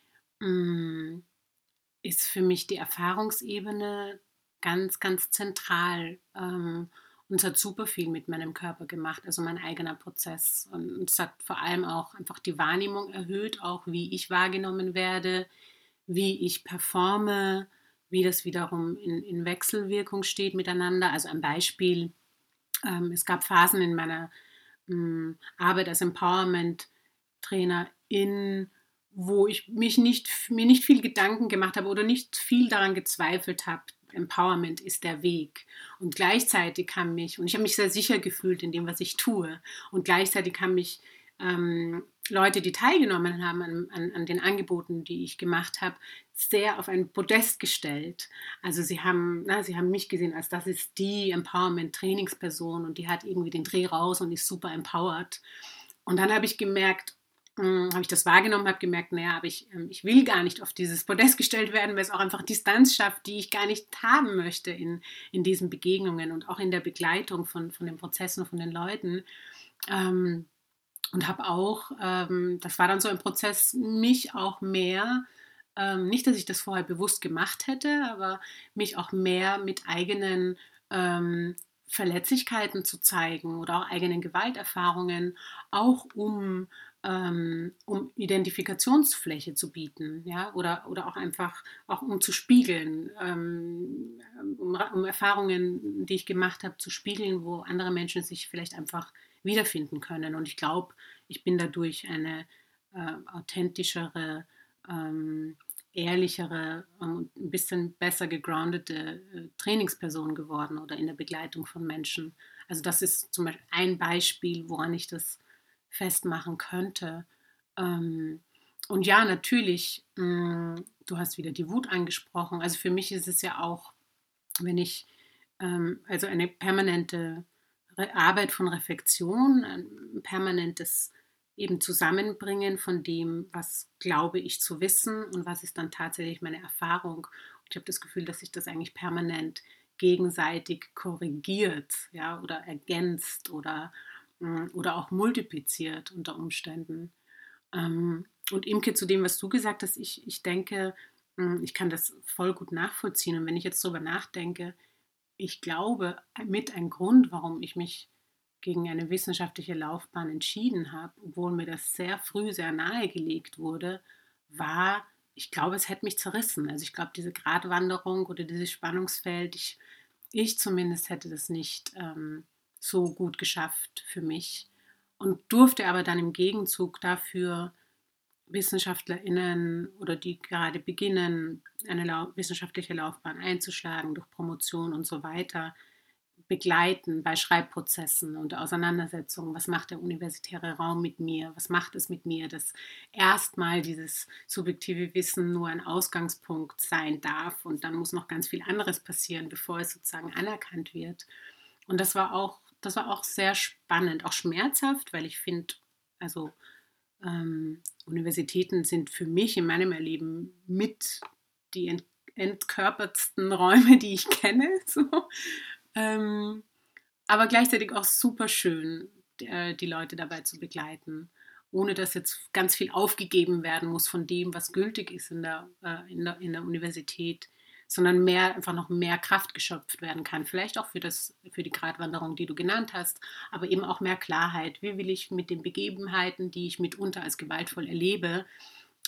ist für mich die Erfahrungsebene ganz, ganz zentral. Ähm, und es hat super viel mit meinem Körper gemacht, also mein eigener Prozess. Und es hat vor allem auch einfach die Wahrnehmung erhöht, auch wie ich wahrgenommen werde, wie ich performe, wie das wiederum in, in Wechselwirkung steht miteinander. Also ein Beispiel, ähm, es gab Phasen in meiner ähm, Arbeit als Empowerment-Trainer in wo ich mich nicht, mir nicht viel Gedanken gemacht habe oder nicht viel daran gezweifelt habe, Empowerment ist der Weg. Und gleichzeitig kam mich, und ich habe mich sehr sicher gefühlt in dem, was ich tue, und gleichzeitig kam mich ähm, Leute, die teilgenommen haben an, an, an, den Angeboten, die ich gemacht habe, sehr auf ein Podest gestellt. Also sie haben, na, sie haben mich gesehen als das ist die Empowerment-Trainingsperson und die hat irgendwie den Dreh raus und ist super empowered. Und dann habe ich gemerkt, habe ich das wahrgenommen, habe gemerkt, naja, aber ich, ähm, ich will gar nicht auf dieses Podest gestellt werden, weil es auch einfach Distanz schafft, die ich gar nicht haben möchte in, in diesen Begegnungen und auch in der Begleitung von, von den Prozessen und von den Leuten. Ähm, und habe auch, ähm, das war dann so ein Prozess, mich auch mehr, ähm, nicht, dass ich das vorher bewusst gemacht hätte, aber mich auch mehr mit eigenen ähm, Verletzlichkeiten zu zeigen oder auch eigenen Gewalterfahrungen, auch um, ähm, um Identifikationsfläche zu bieten, ja, oder, oder auch einfach auch um zu spiegeln, ähm, um, um, Erfahrungen, die ich gemacht habe, zu spiegeln, wo andere Menschen sich vielleicht einfach wiederfinden können. Und ich glaube, ich bin dadurch eine äh, authentischere, ähm, ehrlichere und ein bisschen besser gegroundete äh, Trainingsperson geworden oder in der Begleitung von Menschen. Also das ist zum Beispiel ein Beispiel, woran ich das festmachen könnte. Ähm, und ja, natürlich, mh, mm, du hast wieder die Wut angesprochen. Also für mich ist es ja auch, wenn ich ähm, also eine permanente Arbeit von Reflexion, ein permanentes eben Zusammenbringen von dem, was glaube ich zu wissen und was ist dann tatsächlich meine Erfahrung. Und ich habe das Gefühl, dass sich das eigentlich permanent gegenseitig korrigiert, ja, oder ergänzt oder, oder auch multipliziert unter Umständen. Ähm, und Imke, zu dem, was du gesagt hast, ich, ich denke, mm, ich kann das voll gut nachvollziehen. Und wenn ich jetzt darüber nachdenke, ich glaube, mit ein Grund, warum ich mich gegen eine wissenschaftliche Laufbahn entschieden habe, obwohl mir das sehr früh sehr nahegelegt wurde, war, ich glaube, es hätte mich zerrissen. Also ich glaube, diese Gratwanderung oder dieses Spannungsfeld, ich, ich zumindest hätte das nicht ähm, so gut geschafft für mich und durfte aber dann im Gegenzug dafür WissenschaftlerInnen oder die gerade beginnen, eine wissenschaftliche Laufbahn einzuschlagen durch Promotion und so weiter, begleiten bei Schreibprozessen und Auseinandersetzungen. Was macht der universitäre Raum mit mir? Was macht es mit mir, dass erstmal dieses subjektive Wissen nur ein Ausgangspunkt sein darf und dann muss noch ganz viel anderes passieren, bevor es sozusagen anerkannt wird. Und das war auch, das war auch sehr spannend, auch schmerzhaft, weil ich finde, also ähm, Universitäten sind für mich in meinem Erleben mit die ent entkörpertsten Räume, die ich kenne. So. Ähm, aber gleichzeitig auch super schön, die, äh, die Leute dabei zu begleiten, ohne dass jetzt ganz viel aufgegeben werden muss von dem, was gültig ist in der, äh, in der, in der Universität sondern mehr, einfach noch mehr Kraft geschöpft werden kann. Vielleicht auch für, das, für die Gratwanderung, die du genannt hast, aber eben auch mehr Klarheit. Wie will ich mit den Begebenheiten, die ich mitunter als gewaltvoll erlebe,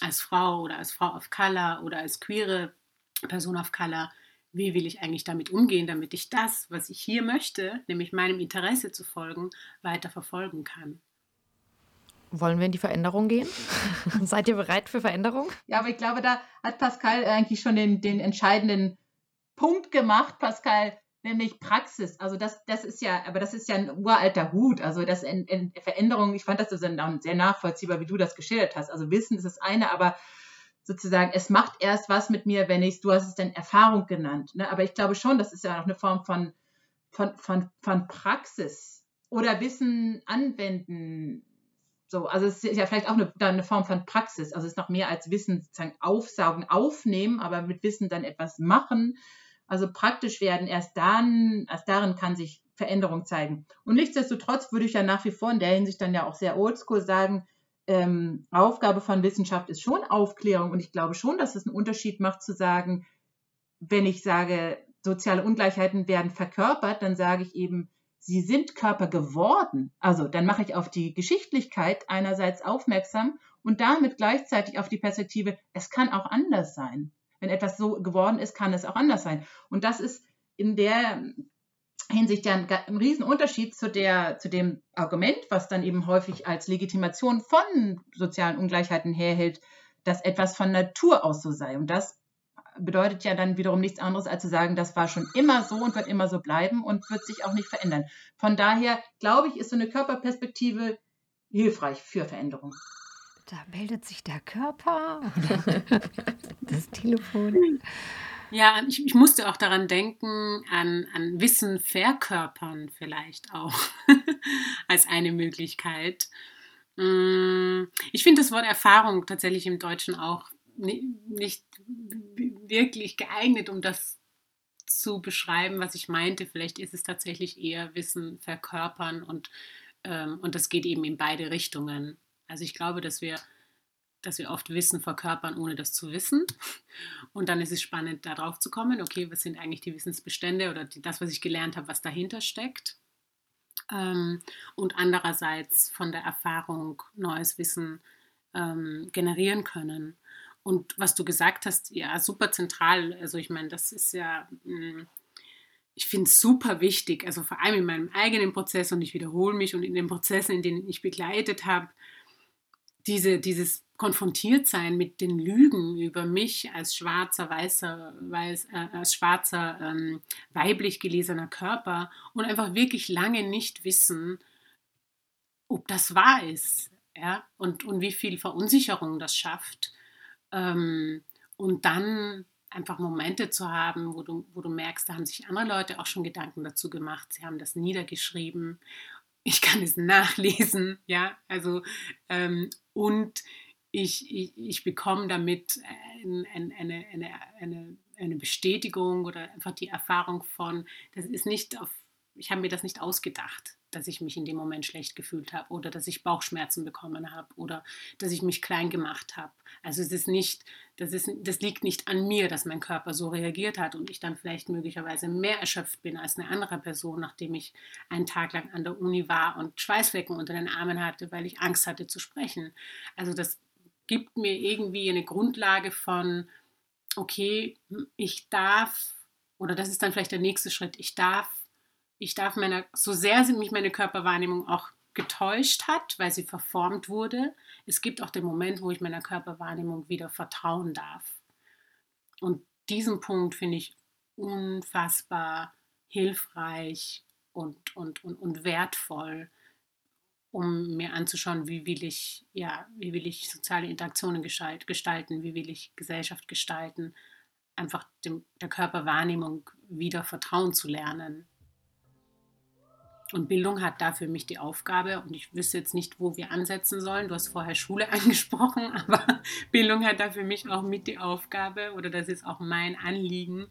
als Frau oder als Frau of Color oder als queere Person of Color, wie will ich eigentlich damit umgehen, damit ich das, was ich hier möchte, nämlich meinem Interesse zu folgen, weiter verfolgen kann. Wollen wir in die Veränderung gehen? Seid ihr bereit für Veränderung? Ja, aber ich glaube, da hat Pascal eigentlich schon den, den entscheidenden Punkt gemacht, Pascal, nämlich Praxis. Also das, das ist ja, aber das ist ja ein uralter Hut. Also das in, in Veränderung, ich fand das sehr nachvollziehbar, wie du das geschildert hast. Also Wissen ist das eine, aber sozusagen, es macht erst was mit mir, wenn ich, du hast es dann Erfahrung genannt. Ne? Aber ich glaube schon, das ist ja auch eine Form von, von, von, von Praxis oder Wissen anwenden so, also es ist ja vielleicht auch eine, eine Form von Praxis. Also es ist noch mehr als Wissen sozusagen aufsaugen, aufnehmen, aber mit Wissen dann etwas machen. Also praktisch werden erst dann, erst darin kann sich Veränderung zeigen. Und nichtsdestotrotz würde ich ja nach wie vor in der Hinsicht dann ja auch sehr oldschool sagen, ähm, Aufgabe von Wissenschaft ist schon Aufklärung und ich glaube schon, dass es einen Unterschied macht zu sagen, wenn ich sage, soziale Ungleichheiten werden verkörpert, dann sage ich eben, sie sind Körper geworden. Also dann mache ich auf die Geschichtlichkeit einerseits aufmerksam und damit gleichzeitig auf die Perspektive, es kann auch anders sein. Wenn etwas so geworden ist, kann es auch anders sein. Und das ist in der Hinsicht ja ein, ein Riesenunterschied zu, der, zu dem Argument, was dann eben häufig als Legitimation von sozialen Ungleichheiten herhält, dass etwas von Natur aus so sei. Und das bedeutet ja dann wiederum nichts anderes, als zu sagen, das war schon immer so und wird immer so bleiben und wird sich auch nicht verändern. Von daher glaube ich, ist so eine Körperperspektive hilfreich für Veränderung. Da meldet sich der Körper oder das Telefon. Ja, ich, ich, musste auch daran denken, an, an Wissen verkörpern vielleicht auch als eine Möglichkeit. Mm, ich finde das Wort Erfahrung tatsächlich im Deutschen auch nicht wirklich geeignet, um das zu beschreiben, was ich meinte. Vielleicht ist es tatsächlich eher Wissen verkörpern und, ähm, und das geht eben in beide Richtungen. Also ich glaube, dass wir, dass wir oft Wissen verkörpern, ohne das zu wissen. Und dann ist es spannend, da drauf zu kommen, okay, was sind eigentlich die Wissensbestände oder die, das, was ich gelernt habe, was dahinter steckt. Ähm, und andererseits von der Erfahrung neues Wissen ähm, generieren können. Und was du gesagt hast, ja, super zentral. Also ich meine, das ist ja, hm, ich finde es super wichtig, also vor allem in meinem eigenen Prozess und ich wiederhole mich und in den Prozessen, in denen ich begleitet habe, diese, dieses Konfrontiertsein mit den Lügen über mich als schwarzer, weißer, weiß, äh, als schwarzer, ähm, weiblich gelesener Körper und einfach wirklich lange nicht wissen, ob das wahr ist. Ja? Und, und wie viel Verunsicherung das schafft. Ähm, und dann einfach Momente zu haben, wo du, wo du merkst, da haben sich andere Leute auch schon Gedanken dazu gemacht, sie haben das niedergeschrieben, ich kann es nachlesen, ja, also ähm, und ich, ich, ich bekomme damit eine, eine, eine, eine, eine Bestätigung oder einfach die Erfahrung von, das ist nicht auf, ich habe mir das nicht ausgedacht dass ich mich in dem Moment schlecht gefühlt habe oder dass ich Bauchschmerzen bekommen habe oder dass ich mich klein gemacht habe. Also es ist nicht, das, ist, das liegt nicht an mir, dass mein Körper so reagiert hat und ich dann vielleicht möglicherweise mehr erschöpft bin als eine andere Person, nachdem ich einen Tag lang an der Uni war und Schweißflecken unter den Armen hatte, weil ich Angst hatte zu sprechen. Also das gibt mir irgendwie eine Grundlage von, okay, ich darf, oder das ist dann vielleicht der nächste Schritt, ich darf ich darf meiner, so sehr mich meine Körperwahrnehmung auch getäuscht hat, weil sie verformt wurde, es gibt auch den Moment, wo ich meiner Körperwahrnehmung wieder vertrauen darf. Und diesen Punkt finde ich unfassbar hilfreich und, und, und, und wertvoll, um mir anzuschauen, wie will ich, ja, wie will ich soziale Interaktionen gestalten, wie will ich Gesellschaft gestalten, einfach dem, der Körperwahrnehmung wieder vertrauen zu lernen. Und Bildung hat da für mich die Aufgabe, und ich wüsste jetzt nicht, wo wir ansetzen sollen. Du hast vorher Schule angesprochen, aber Bildung hat da für mich auch mit die Aufgabe, oder das ist auch mein Anliegen,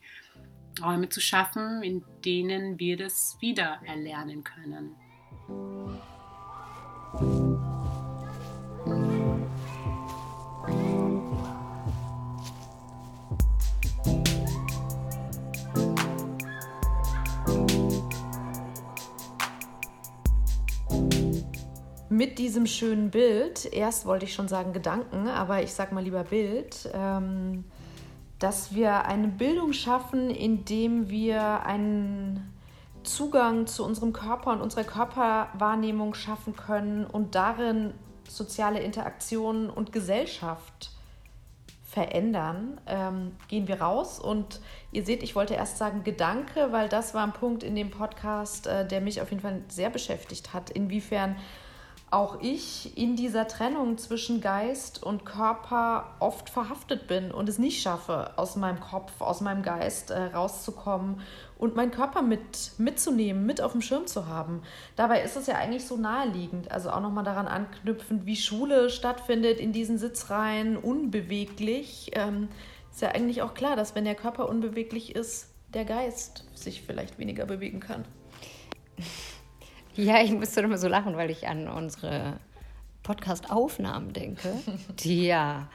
Räume zu schaffen, in denen wir das wieder erlernen können. Mit diesem schönen Bild, erst wollte ich schon sagen Gedanken, aber ich sage mal lieber Bild, ähm, dass wir eine Bildung schaffen, indem wir einen Zugang zu unserem Körper und unserer Körperwahrnehmung schaffen können und darin soziale Interaktionen und Gesellschaft verändern, ähm, gehen wir raus. Und ihr seht, ich wollte erst sagen Gedanke, weil das war ein Punkt in dem Podcast, äh, der mich auf jeden Fall sehr beschäftigt hat. Inwiefern auch ich in dieser Trennung zwischen Geist und Körper oft verhaftet bin und es nicht schaffe, aus meinem Kopf, aus meinem Geist äh, rauszukommen und meinen Körper mit, mitzunehmen, mit auf dem Schirm zu haben. Dabei ist es ja eigentlich so naheliegend, also auch nochmal daran anknüpfend, wie Schule stattfindet in diesen Sitzreihen, unbeweglich. Ähm, ist ja eigentlich auch klar, dass wenn der Körper unbeweglich ist, der Geist sich vielleicht weniger bewegen kann. Ja, ich musste immer so lachen, weil ich an unsere Podcast-Aufnahmen denke, die ja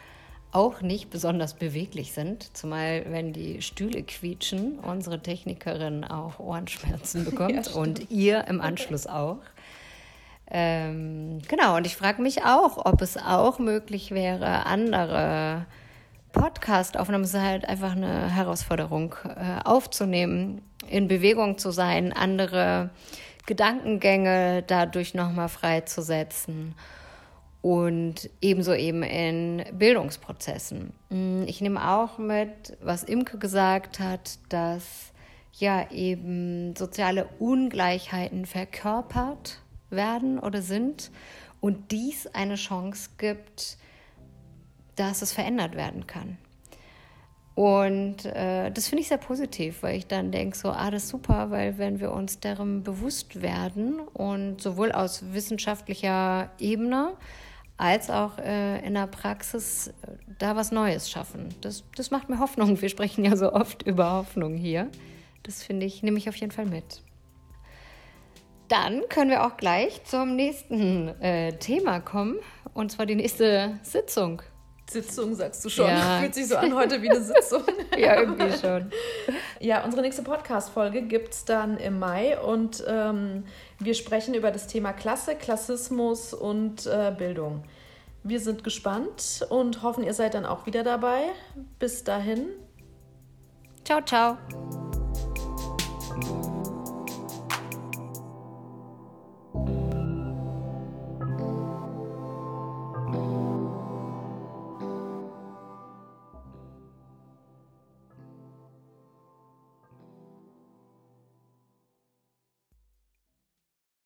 auch nicht besonders beweglich sind, zumal wenn die Stühle quietschen, unsere Technikerin auch Ohrenschmerzen bekommt ja, und ihr im Anschluss auch. Ähm, genau, und ich frage mich auch, ob es auch möglich wäre, andere Podcast-Aufnahmen, es ist halt einfach eine Herausforderung, äh, aufzunehmen, in Bewegung zu sein, andere Gedankengänge dadurch nochmal freizusetzen und ebenso eben in Bildungsprozessen. Mm, ich nehme auch mit, was Imke gesagt hat, dass ja eben soziale Ungleichheiten verkörpert werden oder sind und dies eine Chance gibt, dass es verändert werden kann. Und äh, das finde ich sehr positiv, weil ich dann denke, so, ah, das ist super, weil wenn wir uns darum bewusst werden und sowohl aus wissenschaftlicher Ebene als auch äh, in der Praxis äh, da was Neues schaffen. Das, das macht mir Hoffnung. Wir sprechen ja so oft über Hoffnung hier. Das finde ich, nehme ich auf jeden Fall mit. Dann können wir auch gleich zum nächsten äh, Thema kommen, und zwar die nächste Sitzung. Sitzung, sagst du schon. Ja. Fühlt sich so an heute wie eine Sitzung. ja, irgendwie schon. Ja, unsere nächste Podcast-Folge gibt es dann im Mai und ähm, wir sprechen über das Thema Klasse, Klassismus und äh, Bildung. Wir sind gespannt und hoffen, ihr seid dann auch wieder dabei. Bis dahin. Ciao, ciao.